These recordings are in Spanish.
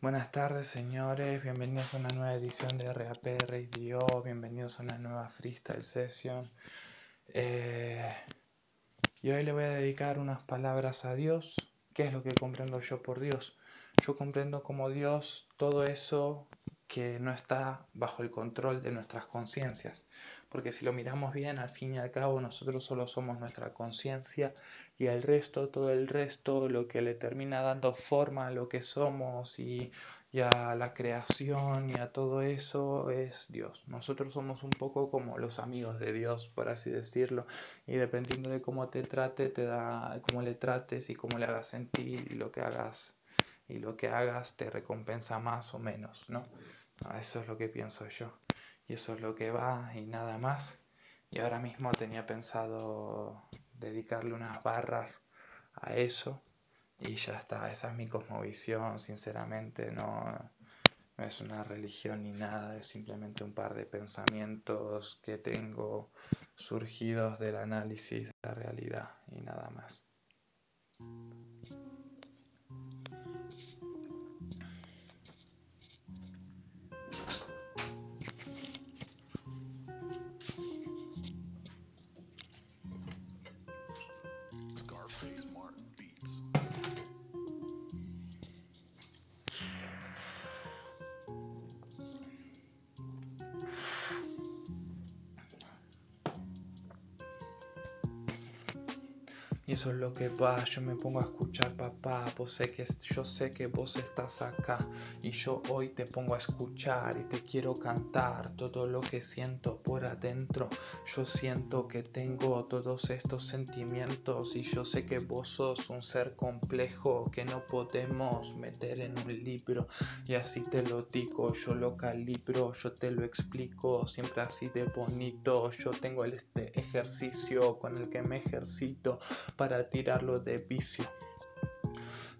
Buenas tardes, señores. Bienvenidos a una nueva edición de RAP Radio. Bienvenidos a una nueva freestyle session. Eh, y hoy le voy a dedicar unas palabras a Dios. ¿Qué es lo que comprendo yo por Dios? Yo comprendo como Dios todo eso que no está bajo el control de nuestras conciencias. Porque si lo miramos bien, al fin y al cabo, nosotros solo somos nuestra conciencia y el resto, todo el resto, lo que le termina dando forma a lo que somos y, a la creación y a todo eso es Dios. Nosotros somos un poco como los amigos de Dios, por así decirlo, y dependiendo de cómo te trate, te da, cómo le trates y cómo le hagas sentir y lo que hagas y lo que hagas te recompensa más o menos, ¿no? Eso es lo que pienso yo. Y eso es lo que va y nada más. Y ahora mismo tenía pensado dedicarle unas barras a eso y ya está, esa es mi cosmovisión, sinceramente no, es una religión ni nada, es simplemente un par de pensamientos que tengo surgidos del análisis de la realidad y nada más. Eso es lo que va, yo me pongo a escuchar papá, vos sé que yo sé que vos estás acá y yo hoy te pongo a escuchar y te quiero cantar todo lo que siento por adentro. Yo siento que tengo todos estos sentimientos y yo sé que vos sos un ser complejo que no podemos meter en un libro y así te lo digo, yo lo calibro, yo te lo explico, siempre así de bonito. Yo tengo este ejercicio con el que me ejercito tirarlo de vicio.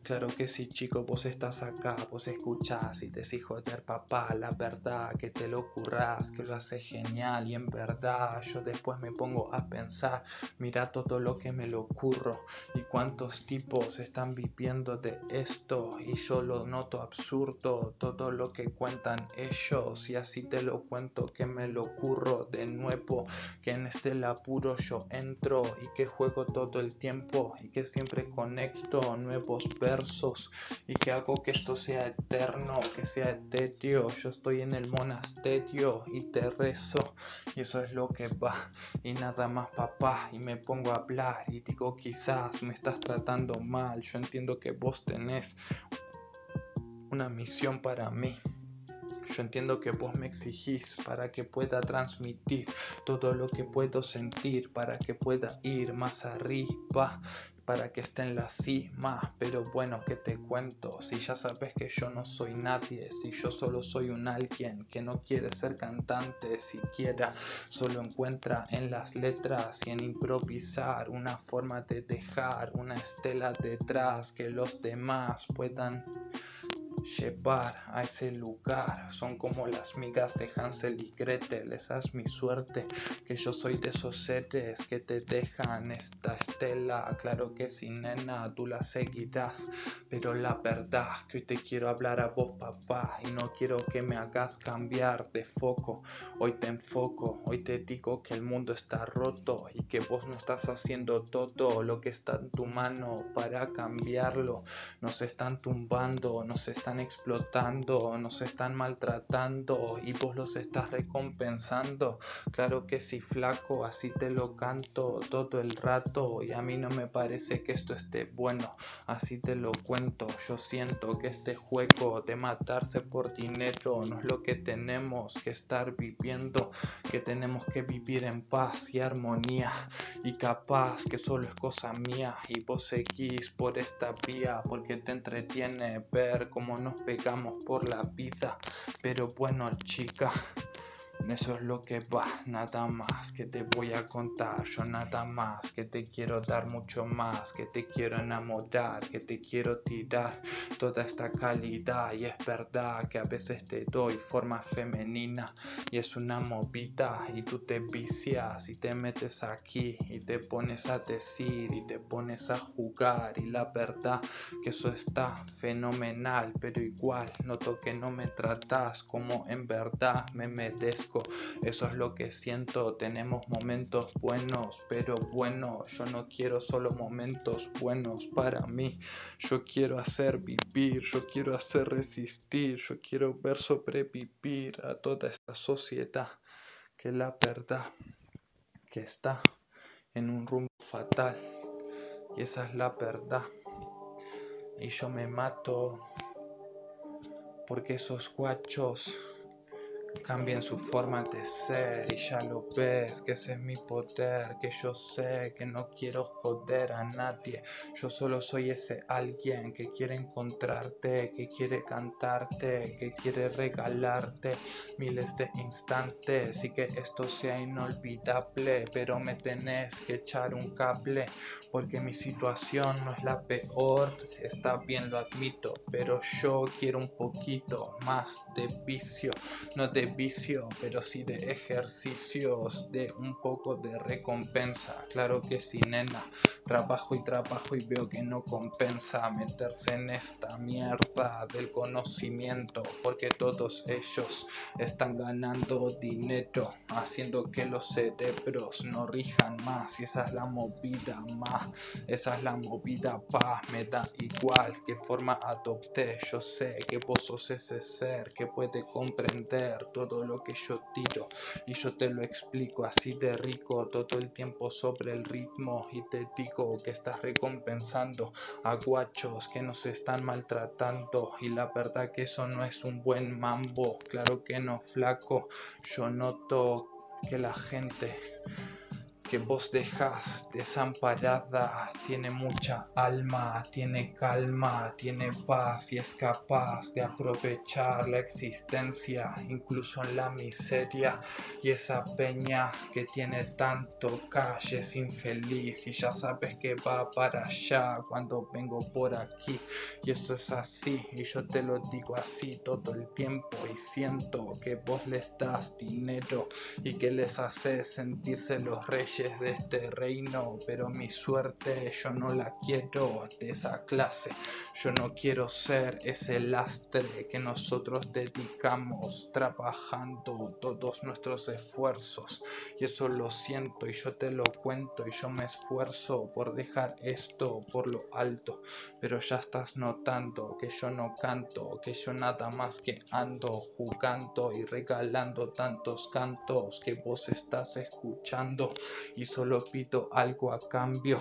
Claro que sí, chico, vos estás acá, vos escuchás y te decís, joder, papá, la verdad, que te lo currás, que lo haces genial y en verdad yo después me pongo a pensar, mira todo lo que me lo ocurro y cuántos tipos están viviendo de esto y yo lo noto absurdo, todo lo que cuentan ellos y así te lo cuento que me lo curro de nuevo, que en este laburo yo entro y que juego todo el tiempo y que siempre conecto nuevos y que hago que esto sea eterno, que sea etéteo. Yo estoy en el monasterio y te rezo y eso es lo que va y nada más papá y me pongo a hablar y digo quizás me estás tratando mal. Yo entiendo que vos tenés una misión para mí. Yo entiendo que vos me exigís para que pueda transmitir todo lo que puedo sentir, para que pueda ir más arriba para que esté en la cima. Pero bueno, que te cuento? Si ya sabes que yo no soy nadie, si yo solo soy un alguien que no quiere ser cantante siquiera, solo encuentra en las letras y en improvisar una forma de dejar una estela detrás que los demás puedan llevar a ese lugar. Son como las migas de Hansel y Gretel, esa es mi suerte, que yo soy de esos seres que te dejan esta estela. Claro que si nena, tú la seguirás, pero la verdad que hoy te quiero hablar a vos papá y no quiero que me hagas cambiar de foco. Hoy te enfoco, hoy te digo que el mundo está roto y que vos no estás haciendo todo lo que está en tu mano para cambiarlo. Nos están tumbando, nos están explotando, nos están maltratando y vos los estás recompensando. Claro que sí, flaco, así te lo canto todo el rato y a mí no me parece que esto esté bueno, así te lo cuento. Yo siento que este juego de matarse por dinero no es lo que tenemos que estar viviendo, que tenemos que vivir en paz y armonía y capaz que solo es cosa mía y vos seguís por esta vía porque te entretiene ver cómo nos pegamos por la vida. Pero bueno, chica, Eso es lo que va, nada más que te voy a contar, yo nada más que te quiero dar mucho más, que te quiero enamorar, que te quiero tirar toda esta calidad. Y es verdad que a veces te doy forma femenina y es una movida. Y tú te vicias y te metes aquí y te pones a decir y te pones a jugar. Y la verdad que eso está fenomenal pero igual noto que no me tratas como en verdad me eso es lo que siento. Tenemos momentos buenos pero bueno yo no quiero solo momentos buenos para mí. Yo quiero hacer vivir yo quiero hacer resistir yo quiero ver sobrevivir a toda esta sociedad que la verdad que está en un rumbo fatal. Y esa es la verdad. Y yo me mato porque esos guachos cambian su forma de ser y ya lo ves que ese es mi poder que yo sé que no quiero joder a nadie. Yo solo soy ese alguien que quiere encontrarte que quiere cantarte que quiere regalarte miles de instantes y que esto sea inolvidable. Pero me tenés que echar un cable porque mi situación no es la peor está bien lo admito. Pero yo quiero un poquito más de vicio. No de vicio, pero sí de ejercicios, de un poco de recompensa. Claro que sí, nena. Trabajo y trabajo y veo que no compensa meterse en esta mierda del conocimiento, porque todos ellos están ganando dinero, haciendo que los cerebros no rijan más. Y esa es la movida más, esa es la movida pa, me da igual qué forma adopté. Yo sé que vos sos ese ser que puede comprender todo lo que yo tiro y yo te lo explico así de rico todo el tiempo sobre el ritmo y te digo que estás recompensando a guachos que nos están maltratando y la verdad que eso no es un buen mambo, claro que no flaco, yo noto que la gente que vos dejas desamparada tiene mucha alma, tiene calma, tiene paz y es capaz de aprovechar la existencia incluso en la miseria y esa peña que tiene tanto cash es infeliz y ya sabes que va para allá cuando vengo por aquí. Y eso es así y yo te lo digo así todo el tiempo y siento que vos les das dinero y que les haces sentirse los reyes de este reino, pero mi suerte yo no la quiero de esa clase. Yo no quiero ser ese lastre que nosotros dedicamos trabajando todos nuestros esfuerzos. Y eso lo siento y yo te lo cuento y yo me esfuerzo por dejar esto por lo alto. Pero ya estás notando que yo no canto, que yo nada más que ando jugando y regalando tantos cantos que vos estás escuchando y solo pido algo a cambio.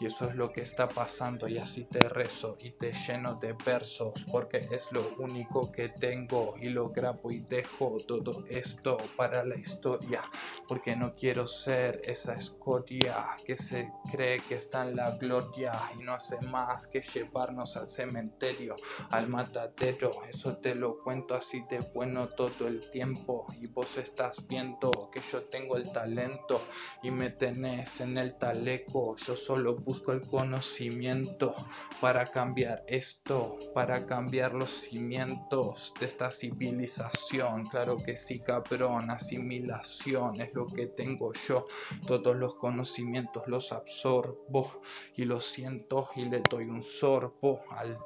Y eso es lo que está pasando y así te rezo y te lleno de versos porque es lo único que tengo y lo grabo y dejo todo esto para la historia porque no quiero ser esa escoria que se cree que está en la gloria y no hace más que llevarnos al cementerio, al matadero, eso te lo cuento así de bueno todo el tiempo y vos estás viendo que yo tengo el talento y me tenés en el taleco. Yo solo busco el conocimiento para cambiar esto, para cambiar los cimientos de esta civilización. Claro que sí, cabrón, asimilación es lo que tengo yo. Todos los conocimientos los absorbo y los siento y le doy un sorbo al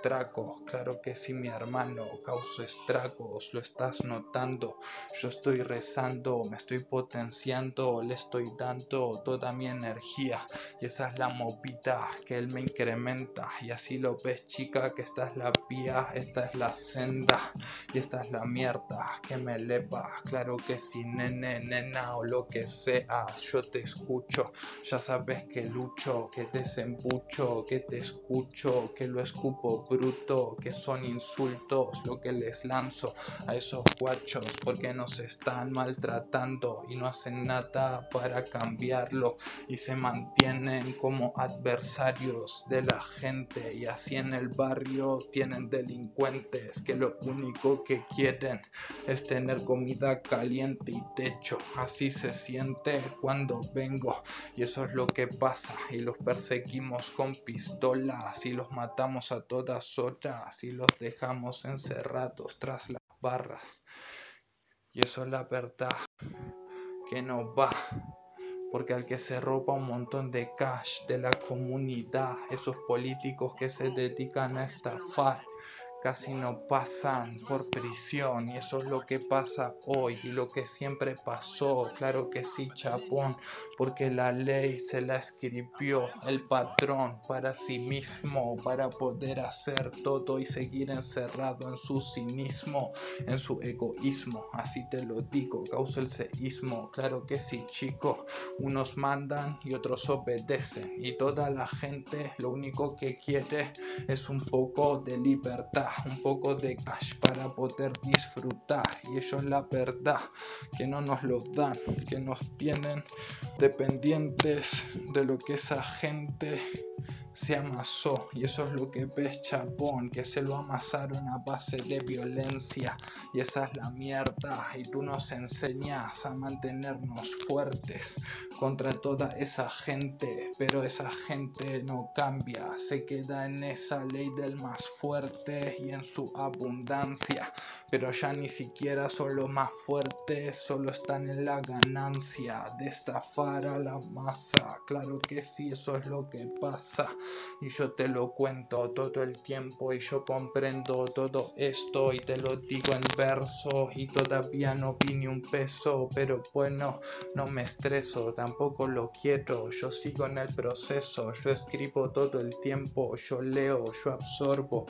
Traco, claro que sí, mi hermano, causo estragos, lo estás notando. Yo estoy rezando, me estoy potenciando, le estoy dando toda mi energía. Y esa es la movida que él me incrementa. Y así lo ves, chica, que esta es la vía, esta es la senda. Y esta es la mierda que me eleva. Claro que sí, nene, nena o lo que sea, yo te escucho. Ya sabes que lucho, que desembucho, que te escucho, que lo escupo bruto, que son insultos lo que les lanzo a esos guachos porque nos están maltratando y no hacen nada para cambiarlo y se mantienen como adversarios de la gente y así en el barrio tienen delincuentes que lo único que quieren es tener comida caliente y techo. Así se siente cuando vengo y eso es lo que pasa y los perseguimos con pistolas y los matamos a todas horas y los dejamos encerrados tras las barras. Y eso es la verdad que no va. Porque al que se roba un montón de cash de la comunidad, esos políticos que se dedican a estafar, casi no pasan por prisión y eso es lo que pasa hoy y lo que siempre pasó, claro que sí, chapón, porque la ley se la escribió el patrón para sí mismo, para poder hacer todo y seguir encerrado en su cinismo, en su egoísmo, así te lo digo, causa el seísmo, claro que sí, chico, unos mandan y otros obedecen y toda la gente lo único que quiere es un poco de libertad un poco de cash para poder disfrutar. Y eso es la verdad que no nos lo dan que nos tienen dependientes de lo que esa gente se amasó. Y eso es lo que ves Chapón, que se lo amasaron a base de violencia. Y esa es la mierda. Y tú nos enseñas a mantenernos fuertes contra toda esa gente, pero esa gente no cambia, se queda en esa ley del más fuerte y en su abundancia, pero ya ni siquiera son los más fuertes, solo están en la ganancia de estafar a la masa, claro que sí, eso es lo que pasa y yo te lo cuento todo el tiempo y yo comprendo todo esto y te lo digo en verso y todavía no vi ni un peso, pero bueno, no me estreso, tampoco lo quiero, yo sigo en el proceso, yo escribo todo el tiempo, yo leo, yo absorbo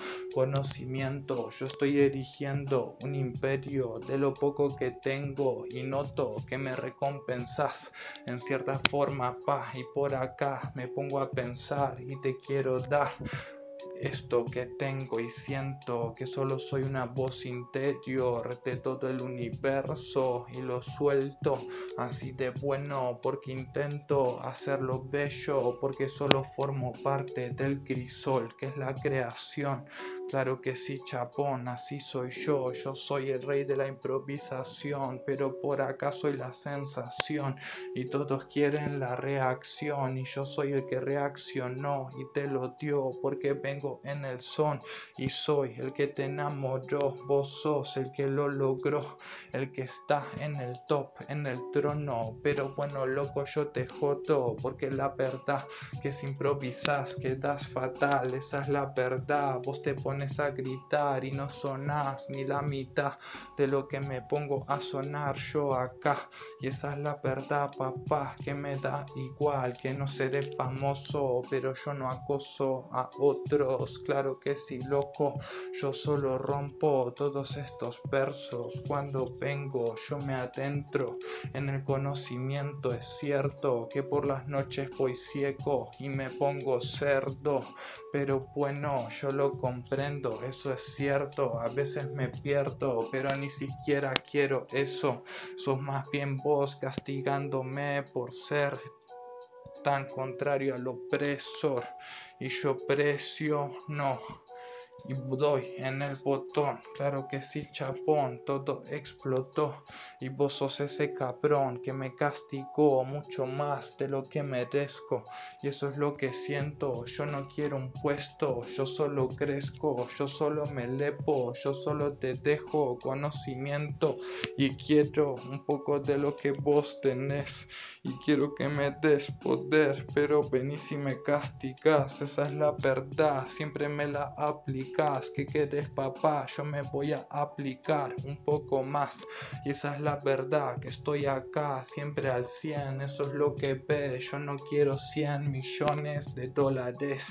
yo estoy erigiendo un imperio de lo poco que tengo y noto que me recompensas en cierta forma, pa, y por acá me pongo a pensar y te quiero dar esto que tengo y siento que solo soy una voz interior de todo el universo y lo suelto así de bueno porque intento hacerlo bello porque solo formo parte del crisol que es la creación. Claro que sí, chapón, así soy yo, yo soy el rey de la improvisación, pero por acá soy la sensación y todos quieren la reacción y yo soy el que reaccionó y te lo dio porque vengo en el son y soy el que te enamoró, vos sos el que lo logró, el que está en el top, en el trono, pero bueno, loco, yo te jodo porque la verdad que si improvisas quedas fatal, esa es la verdad, vos te pones a gritar y no sonás ni la mitad de lo que me pongo a sonar yo acá. Y esa es la verdad, papá, que me da igual que no seré famoso, pero yo no acoso a Claro que sí, loco, yo solo rompo todos estos versos. Cuando vengo, yo me adentro en el conocimiento. Es cierto que por las noches voy ciego y me pongo cerdo, pero bueno, yo lo comprendo eso es cierto, a veces me pierdo, pero ni siquiera quiero eso. Sos más bien vos castigándome por ser tan contrario al opresor y yo precio no y doy en el botón. Claro que sí, chapón, todo explotó. Y vos sos ese cabrón que me castigó mucho más de lo que merezco. Y eso es lo que siento. Yo no quiero un puesto, yo solo crezco, yo solo me lepo, yo solo te dejo conocimiento. Y quiero un poco de lo que vos tenés. Y quiero que me des poder, pero venís y me castigas. Esa es la verdad, siempre me la aplicas que quieres papá, yo me voy a aplicar un poco más. Y esa es la verdad, que estoy acá siempre al 100, eso es lo que ves. Yo no quiero 100 millones de dólares.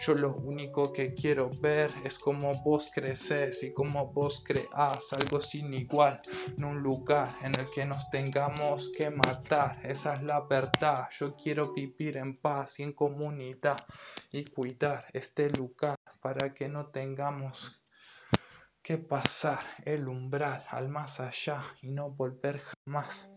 Yo lo único que quiero ver es cómo vos creces y cómo vos creas algo sin igual. En un lugar en el que nos tengamos que matar. Esa es la verdad. Yo quiero vivir en paz y en comunidad y cuidar este lugar para que no tengamos que pasar el umbral al más allá y no volver jamás.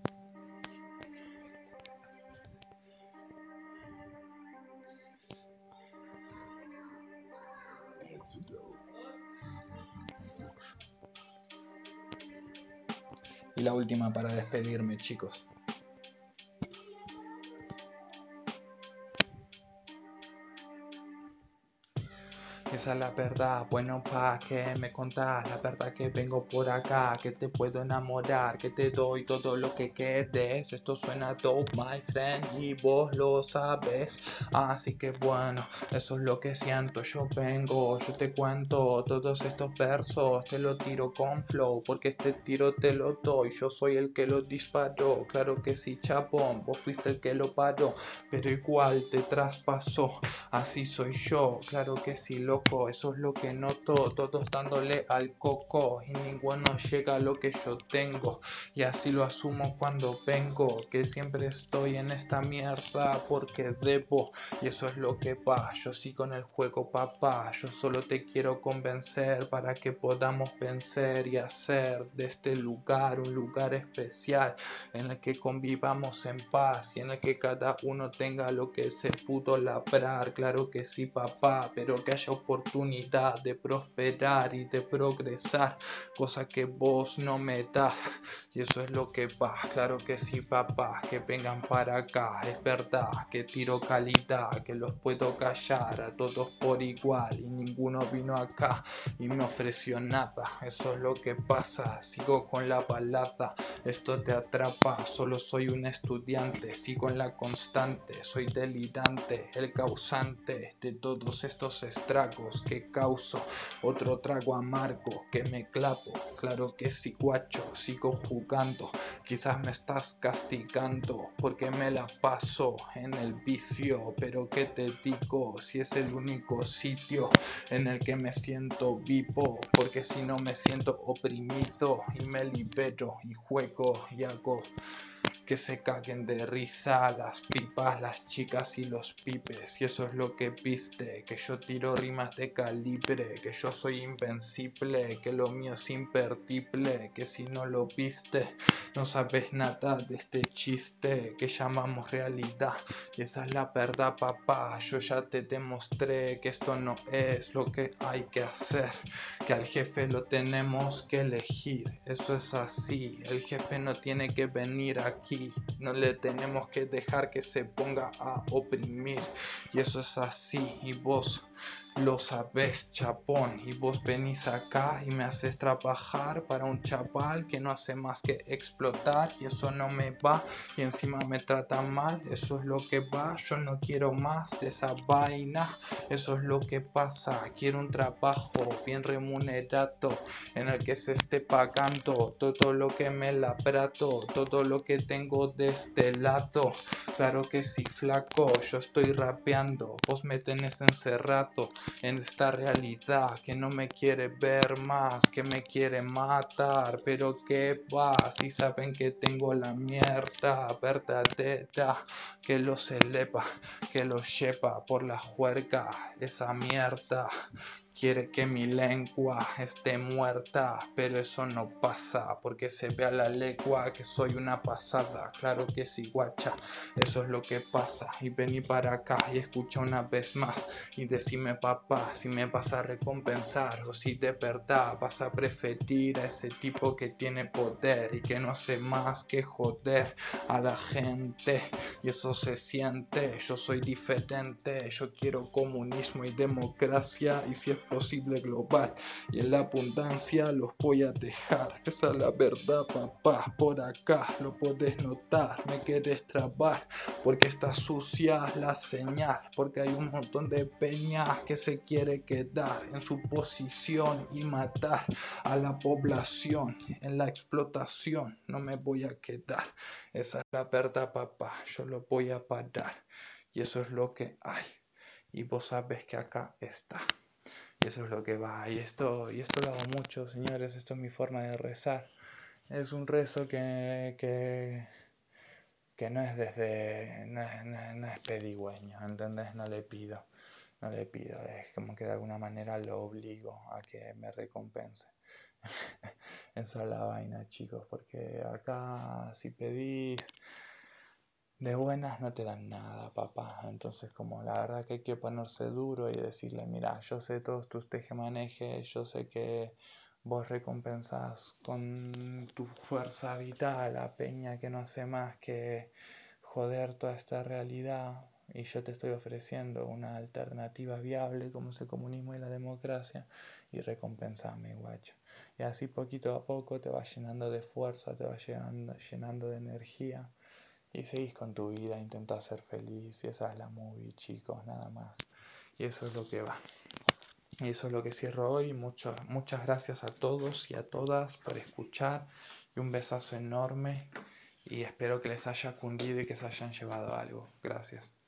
Y la última para despedirme, chicos. Esa es la verdad, bueno pa' que me contás La verdad que vengo por acá, que te puedo enamorar Que te doy todo lo que quedes Esto suena dope, my friend, y vos lo sabes Así que bueno, eso es lo que siento. Yo vengo, yo te cuento Todos estos versos, te lo tiro con flow Porque este tiro te lo doy. Yo soy el que lo disparó Claro que sí, chapón, vos fuiste el que lo paró Pero igual te traspasó Así soy yo, claro que sí, loco, eso es lo que noto, todos dándole al coco y ninguno llega a lo que yo tengo. Y así lo asumo cuando vengo, que siempre estoy en esta mierda porque debo. Y eso es lo que va, yo sí con el juego papá, yo solo te quiero convencer para que podamos vencer y hacer de este lugar un lugar especial en el que convivamos en paz y en el que cada uno tenga lo que se pudo labrar claro que sí papá, pero que haya oportunidad de prosperar y de progresar, cosa que vos no me das. Y eso es lo que va, claro que sí papá, que vengan para acá, es verdad, que tiro calidad, que los puedo callar a todos por igual y ninguno vino acá y me ofreció nada, eso es lo que pasa, sigo con la balada, esto te atrapa, solo soy un estudiante, sigo en la constante, soy delirante, el causante de todos estos estragos que causo. Otro trago amargo que me clavo. Claro que si guacho, sigo jugando. Quizás me estás castigando porque me la paso en el vicio. Pero que te digo si es el único sitio en el que me siento vivo. Porque si no me siento oprimido y me libero y juego y hago que se caguen de risa las pipas, las chicas y los pipes. Y eso es lo que viste, que yo tiro rimas de calibre, que yo soy invencible, que lo mío es imperdible, que si no lo viste, no sabes nada de este chiste que llamamos realidad. Y esa es la verdad, papá. Yo ya te demostré que esto no es lo que hay que hacer, que al jefe lo tenemos que elegir. Eso es así, el jefe no tiene que venir aquí no le tenemos que dejar que se ponga a oprimir. Y eso es así. Y vos lo sabes, chapón, y vos venís acá y me haces trabajar para un chaval que no hace más que explotar y eso no me va y encima me trata mal, eso es lo que va, yo no quiero más de esa vaina, eso es lo que pasa, quiero un trabajo bien remunerado en el que se esté pagando todo lo que me labrato, todo lo que tengo de este lado, claro que sí flaco, yo estoy rapeando, vos me tenés encerrado en esta realidad que no me quiere ver más, que me quiere matar, pero que va si saben que tengo la mierda verdadera que los eleva, que los lleva por la juerga, esa mierda quiere que mi lengua esté muerta, pero eso no pasa porque se ve a la lengua que soy una pasada. Claro que sí, guacha, eso es lo que pasa. Y vení para acá y escucha una vez más y decime, papá, si me vas a recompensar o si de verdad vas a preferir a ese tipo que tiene poder y que no hace más que joder a la gente. Y eso se siente, yo soy diferente, yo quiero comunismo y democracia y si es posible global y en la abundancia los voy a dejar. Esa es la verdad, papá. Por acá lo puedes notar. Me quieres trabar porque está sucia la señal. Porque hay un montón de peñas que se quiere quedar en su posición y matar a la población en la explotación. No me voy a quedar. Esa es la verdad, papá. Yo lo voy a parar. Y eso es lo que hay. Y vos sabes que acá está. Eso es lo que va. Y esto, y esto lo hago mucho, señores. Esto es mi forma de rezar. Es un rezo que, que, que no es desde. No es, no, es pedigüeño, ¿entendés? No le pido. no le pido, es como que de alguna manera lo obligo a que me recompense. Esa es la vaina, chicos, porque acá si pedís de buenas no te dan nada, papá. Entonces, como la verdad que hay que ponerse duro y decirle, mira, yo sé todos tus tejemanejes, yo sé que vos recompensás con tu fuerza vital a Peña que no hace más que joder toda esta realidad y yo te estoy ofreciendo una alternativa viable como es el comunismo y la democracia y recompensame, guacho. Y así poquito a poco te vas llenando de fuerza, te llenando, llenando de energía y seguís con tu vida, intentás ser feliz y esa es la movie, chicos, nada más. Y eso es lo que va. Y eso es lo que cierro hoy. Mucho, muchas gracias a todos y a todas por escuchar y un besazo enorme y espero que les haya cundido y que se hayan llevado algo. Gracias.